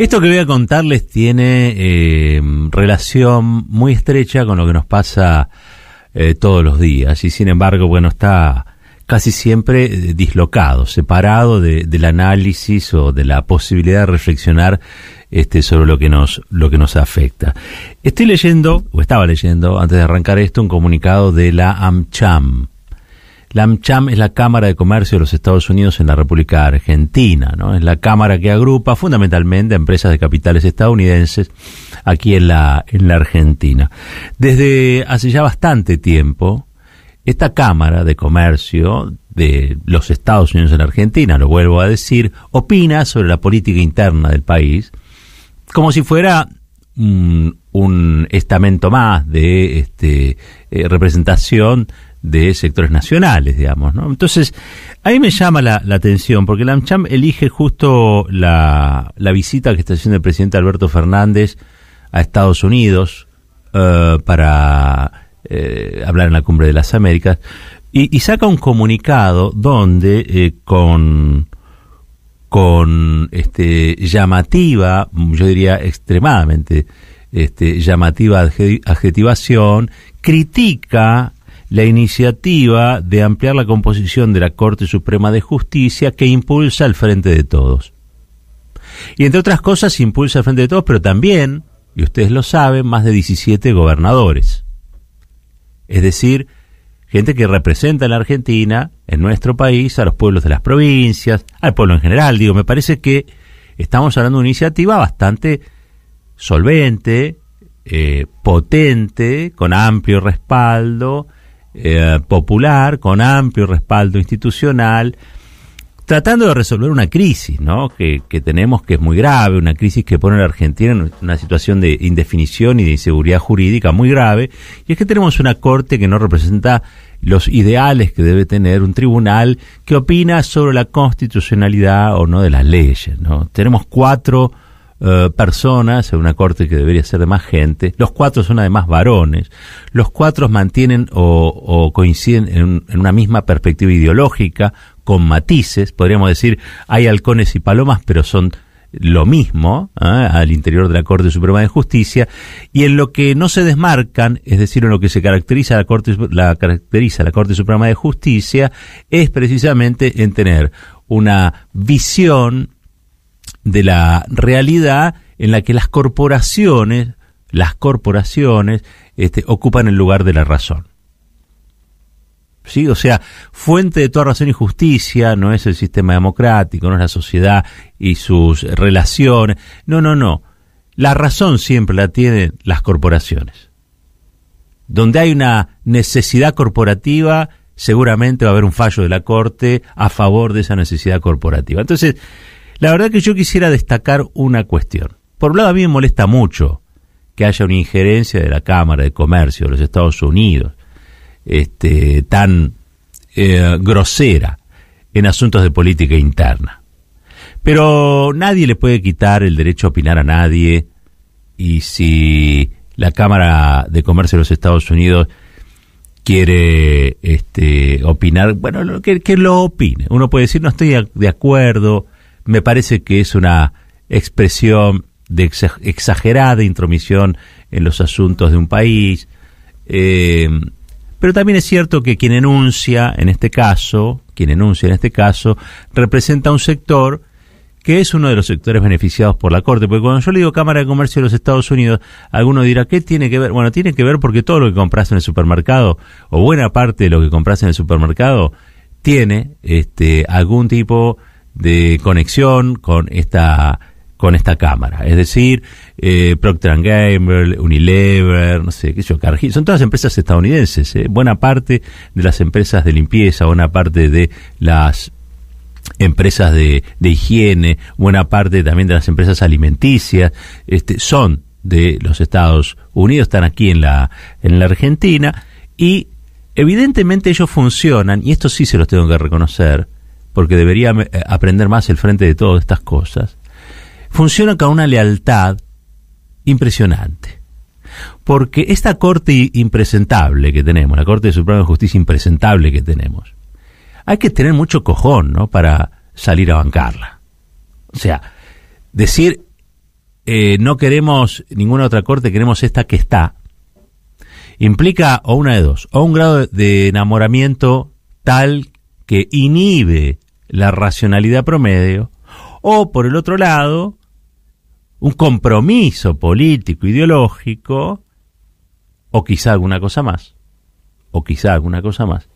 Esto que voy a contarles tiene eh, relación muy estrecha con lo que nos pasa eh, todos los días y sin embargo, bueno, está casi siempre eh, dislocado, separado de, del análisis o de la posibilidad de reflexionar este, sobre lo que nos lo que nos afecta. Estoy leyendo o estaba leyendo antes de arrancar esto un comunicado de la AmCham, la AmCham es la Cámara de Comercio de los Estados Unidos en la República Argentina, ¿no? Es la cámara que agrupa fundamentalmente a empresas de capitales estadounidenses aquí en la, en la Argentina. Desde hace ya bastante tiempo, esta Cámara de Comercio de los Estados Unidos en la Argentina, lo vuelvo a decir, opina sobre la política interna del país como si fuera un estamento más de este, eh, representación de sectores nacionales, digamos, ¿no? Entonces, ahí me llama la, atención, porque la AmCham elige justo la, la, visita que está haciendo el presidente Alberto Fernández a Estados Unidos uh, para eh, hablar en la Cumbre de las Américas, y, y saca un comunicado donde eh, con con este llamativa, yo diría extremadamente este, llamativa adjetivación, critica la iniciativa de ampliar la composición de la Corte Suprema de Justicia que impulsa el Frente de Todos. Y entre otras cosas impulsa el Frente de Todos, pero también, y ustedes lo saben, más de 17 gobernadores. Es decir, gente que representa en la Argentina, en nuestro país, a los pueblos de las provincias, al pueblo en general. Digo, me parece que estamos hablando de una iniciativa bastante solvente, eh, potente, con amplio respaldo, eh, popular, con amplio respaldo institucional, tratando de resolver una crisis ¿no? que, que, tenemos que es muy grave, una crisis que pone a la Argentina en una situación de indefinición y de inseguridad jurídica muy grave, y es que tenemos una corte que no representa los ideales que debe tener un tribunal que opina sobre la constitucionalidad o no de las leyes. ¿no? Tenemos cuatro eh, personas en una corte que debería ser de más gente. Los cuatro son además varones. Los cuatro mantienen o, coinciden en, una misma perspectiva ideológica, con matices. Podríamos decir, hay halcones y palomas, pero son lo mismo ¿eh? al interior de la Corte Suprema de Justicia y en lo que no se desmarcan, es decir, en lo que se caracteriza la Corte la caracteriza la Corte Suprema de Justicia es precisamente en tener una visión de la realidad en la que las corporaciones, las corporaciones, este, ocupan el lugar de la razón. ¿Sí? O sea, fuente de toda razón y justicia no es el sistema democrático, no es la sociedad y sus relaciones. No, no, no. La razón siempre la tienen las corporaciones. Donde hay una necesidad corporativa, seguramente va a haber un fallo de la Corte a favor de esa necesidad corporativa. Entonces, la verdad que yo quisiera destacar una cuestión. Por un lado, a mí me molesta mucho que haya una injerencia de la Cámara de Comercio de los Estados Unidos este, tan eh, grosera en asuntos de política interna. Pero nadie le puede quitar el derecho a opinar a nadie y si la Cámara de Comercio de los Estados Unidos quiere este, opinar, bueno, que, que lo opine. Uno puede decir, no estoy de acuerdo, me parece que es una expresión de exagerada intromisión en los asuntos de un país. Eh, pero también es cierto que quien enuncia, en este caso, quien enuncia en este caso, representa un sector que es uno de los sectores beneficiados por la Corte. Porque cuando yo le digo Cámara de Comercio de los Estados Unidos, alguno dirá, ¿qué tiene que ver? Bueno, tiene que ver porque todo lo que compras en el supermercado, o buena parte de lo que compras en el supermercado, tiene este, algún tipo de conexión con esta con esta cámara, es decir, eh, Procter Gamble, Unilever, no sé, qué sé yo, Cargill, son todas empresas estadounidenses. Eh. Buena parte de las empresas de limpieza, buena parte de las empresas de, de higiene, buena parte también de las empresas alimenticias, este, son de los Estados Unidos, están aquí en la, en la Argentina y evidentemente ellos funcionan, y esto sí se los tengo que reconocer, porque debería eh, aprender más el frente de todas estas cosas, funciona con una lealtad impresionante. Porque esta Corte impresentable que tenemos, la Corte Suprema de Justicia impresentable que tenemos, hay que tener mucho cojón, ¿no? Para salir a bancarla. O sea, decir eh, no queremos ninguna otra corte, queremos esta que está, implica o una de dos, o un grado de enamoramiento tal que inhibe la racionalidad promedio, o por el otro lado, un compromiso político, ideológico, o quizá alguna cosa más, o quizá alguna cosa más,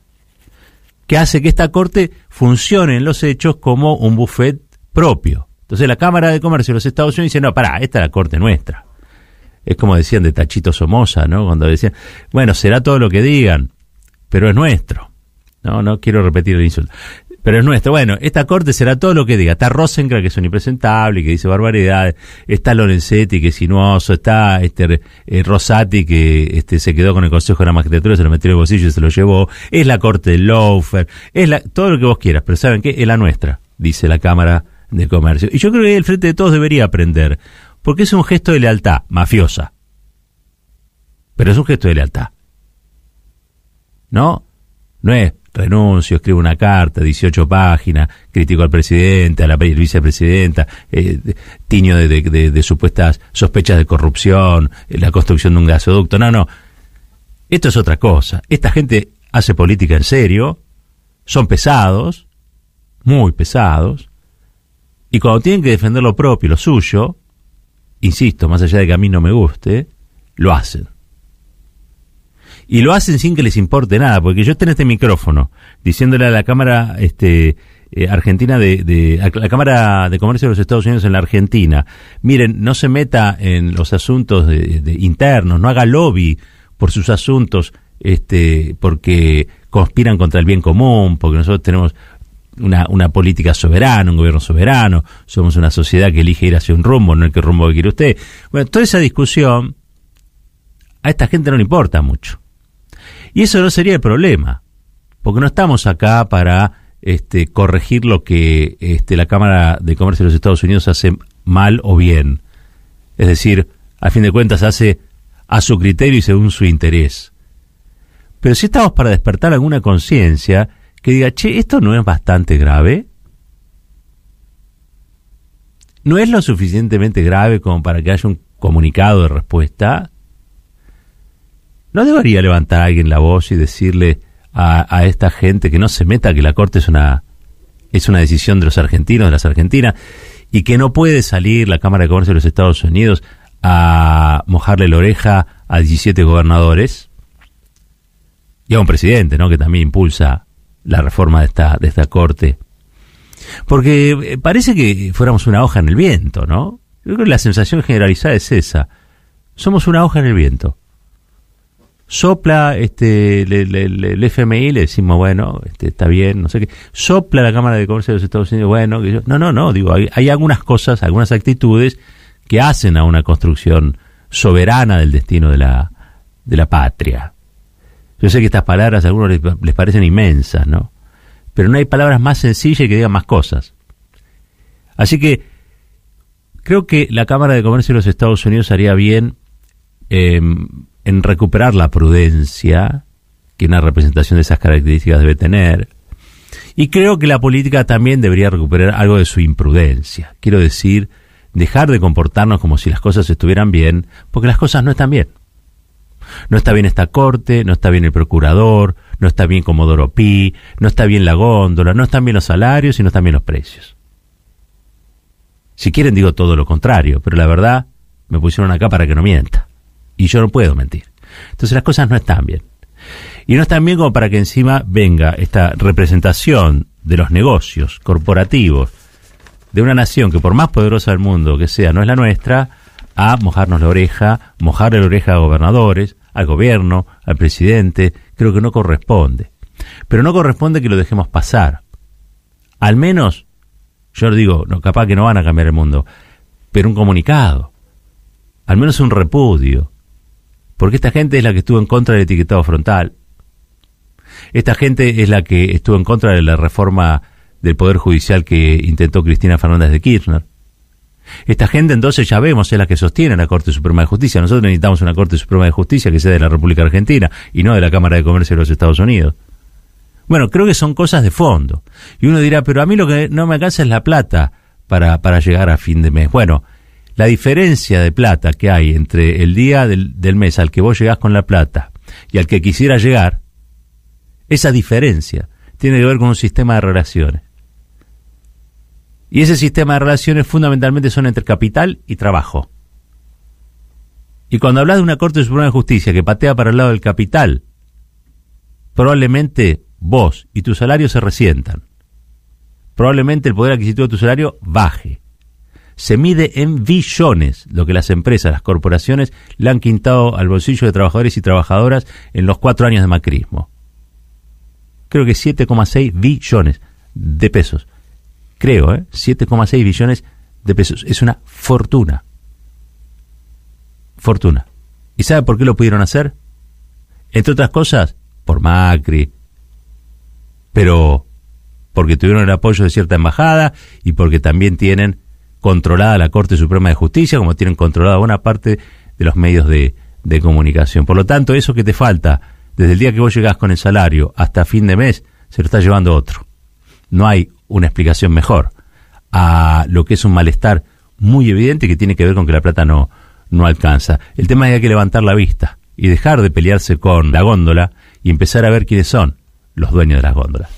que hace que esta corte funcione en los hechos como un buffet propio. Entonces la Cámara de Comercio de los Estados Unidos dice, no, pará, esta es la corte nuestra. Es como decían de Tachito Somoza, ¿no? Cuando decían, bueno, será todo lo que digan, pero es nuestro. No, no quiero repetir el insulto pero es nuestro. Bueno, esta corte será todo lo que diga. Está Rosencrantz, que es un impresentable, que dice barbaridades. Está Lorenzetti, que es sinuoso. Está este eh, Rosati, que este, se quedó con el Consejo de la Magistratura, se lo metió en el bolsillo y se lo llevó. Es la corte de Lofer. Es la, todo lo que vos quieras. Pero ¿saben qué? Es la nuestra, dice la Cámara de Comercio. Y yo creo que el Frente de Todos debería aprender. Porque es un gesto de lealtad mafiosa. Pero es un gesto de lealtad. ¿No? No es renuncio, escribo una carta, 18 páginas, critico al presidente, a la vicepresidenta, eh, tiño de, supuestas sospechas de corrupción, eh, la construcción de un gasoducto. No, no. Esto es otra cosa. Esta gente hace política en serio, son pesados, muy pesados, y cuando tienen que defender lo propio, lo suyo, insisto, más allá de que a mí no me guste, lo hacen y lo hacen sin que les importe nada, porque yo estoy en este micrófono diciéndole a la Cámara este, eh, Argentina de, a la Cámara de Comercio de los Estados Unidos en la Argentina, miren, no se meta en los asuntos de, internos, no haga lobby por sus asuntos, este, porque conspiran contra el bien común, porque nosotros tenemos una, una política soberana, un gobierno soberano, somos una sociedad que elige ir hacia un rumbo, no el que rumbo que quiere usted. Bueno, toda esa discusión a esta gente no le importa mucho. Y eso no sería el problema, porque no estamos acá para este, corregir lo que este, la Cámara de Comercio de los Estados Unidos hace mal o bien. Es decir, a fin de cuentas hace a su criterio y según su interés. Pero si estamos para despertar alguna conciencia que diga, che, esto no es bastante grave. ¿No es lo suficientemente grave como para que haya un comunicado de respuesta? ¿No debería levantar alguien la voz y decirle a, esta gente que no se meta que la Corte es una, es una decisión de los argentinos, de las argentinas, y que no puede salir la Cámara de Comercio de los Estados Unidos a mojarle la oreja a 17 gobernadores y a un presidente, ¿no? Que también impulsa la reforma de esta, de esta Corte. Porque eh, parece que fuéramos una hoja en el viento, ¿no? Yo creo que la sensación generalizada es esa. Somos una hoja en el viento sopla este el FMI le decimos bueno este, está bien no sé qué. Sopla la Cámara de Comercio de los Estados Unidos bueno que no no no digo hay, algunas cosas algunas actitudes que hacen a una construcción soberana del destino de la de la patria. Yo sé que estas palabras a algunos les, parecen inmensas no pero no hay palabras más sencillas que digan más cosas. Así que creo que la Cámara de Comercio de los Estados Unidos haría bien eh, en recuperar la prudencia que una representación de esas características debe tener. Y creo que la política también debería recuperar algo de su imprudencia. Quiero decir, dejar de comportarnos como si las cosas estuvieran bien, porque las cosas no están bien. No está bien esta corte, no está bien el procurador, no está bien Comodoro Pi, no está bien la góndola, no están bien los salarios y no están bien los precios. Si quieren digo todo lo contrario, pero la verdad me pusieron acá para que no mienta. Y yo no puedo mentir. Entonces las cosas no están bien. Y no están bien como para que encima venga esta representación de los negocios corporativos de una nación que por más poderosa del mundo que sea no es la nuestra, a mojarnos la oreja, mojarle la oreja a gobernadores, al gobierno, al presidente, creo que no corresponde. Pero no corresponde que lo dejemos pasar. Al menos, yo digo, no, capaz que no van a cambiar el mundo, pero un comunicado, al menos un repudio, porque esta gente es la que estuvo en contra del etiquetado frontal. Esta gente es la que estuvo en contra de la reforma del Poder Judicial que intentó Cristina Fernández de Kirchner. Esta gente entonces ya vemos es la que sostiene la Corte Suprema de Justicia. Nosotros necesitamos una Corte Suprema de Justicia que sea de la República Argentina y no de la Cámara de Comercio de los Estados Unidos. Bueno, creo que son cosas de fondo. Y uno dirá, pero a mí lo que no me alcanza es la plata para, para llegar a fin de mes. Bueno, La diferencia de plata que hay entre el día del, mes al que vos llegás con la plata y al que quisiera llegar, esa diferencia tiene que ver con un sistema de relaciones. Y ese sistema de relaciones fundamentalmente son entre capital y trabajo. Y cuando hablas de una Corte Suprema de Justicia que patea para el lado del capital, probablemente vos y tu salario se resientan. Probablemente el poder adquisitivo de tu salario baje. Se mide en billones lo que las empresas, las corporaciones le han quintado al bolsillo de trabajadores y trabajadoras en los cuatro años de macrismo. Creo que 7,6 billones de pesos. Creo, ¿eh? 7,6 billones de pesos. Es una fortuna. Fortuna. ¿Y sabe por qué lo pudieron hacer? Entre otras cosas, por Macri, pero porque tuvieron el apoyo de cierta embajada y porque también tienen controlada la Corte Suprema de Justicia, como tienen controlada buena parte de los medios de, comunicación. Por lo tanto, eso que te falta desde el día que vos llegás con el salario hasta fin de mes, se lo está llevando otro. No hay una explicación mejor a lo que es un malestar muy evidente que tiene que ver con que la plata no, no alcanza. El tema es que hay que levantar la vista y dejar de pelearse con la góndola y empezar a ver quiénes son los dueños de las góndolas.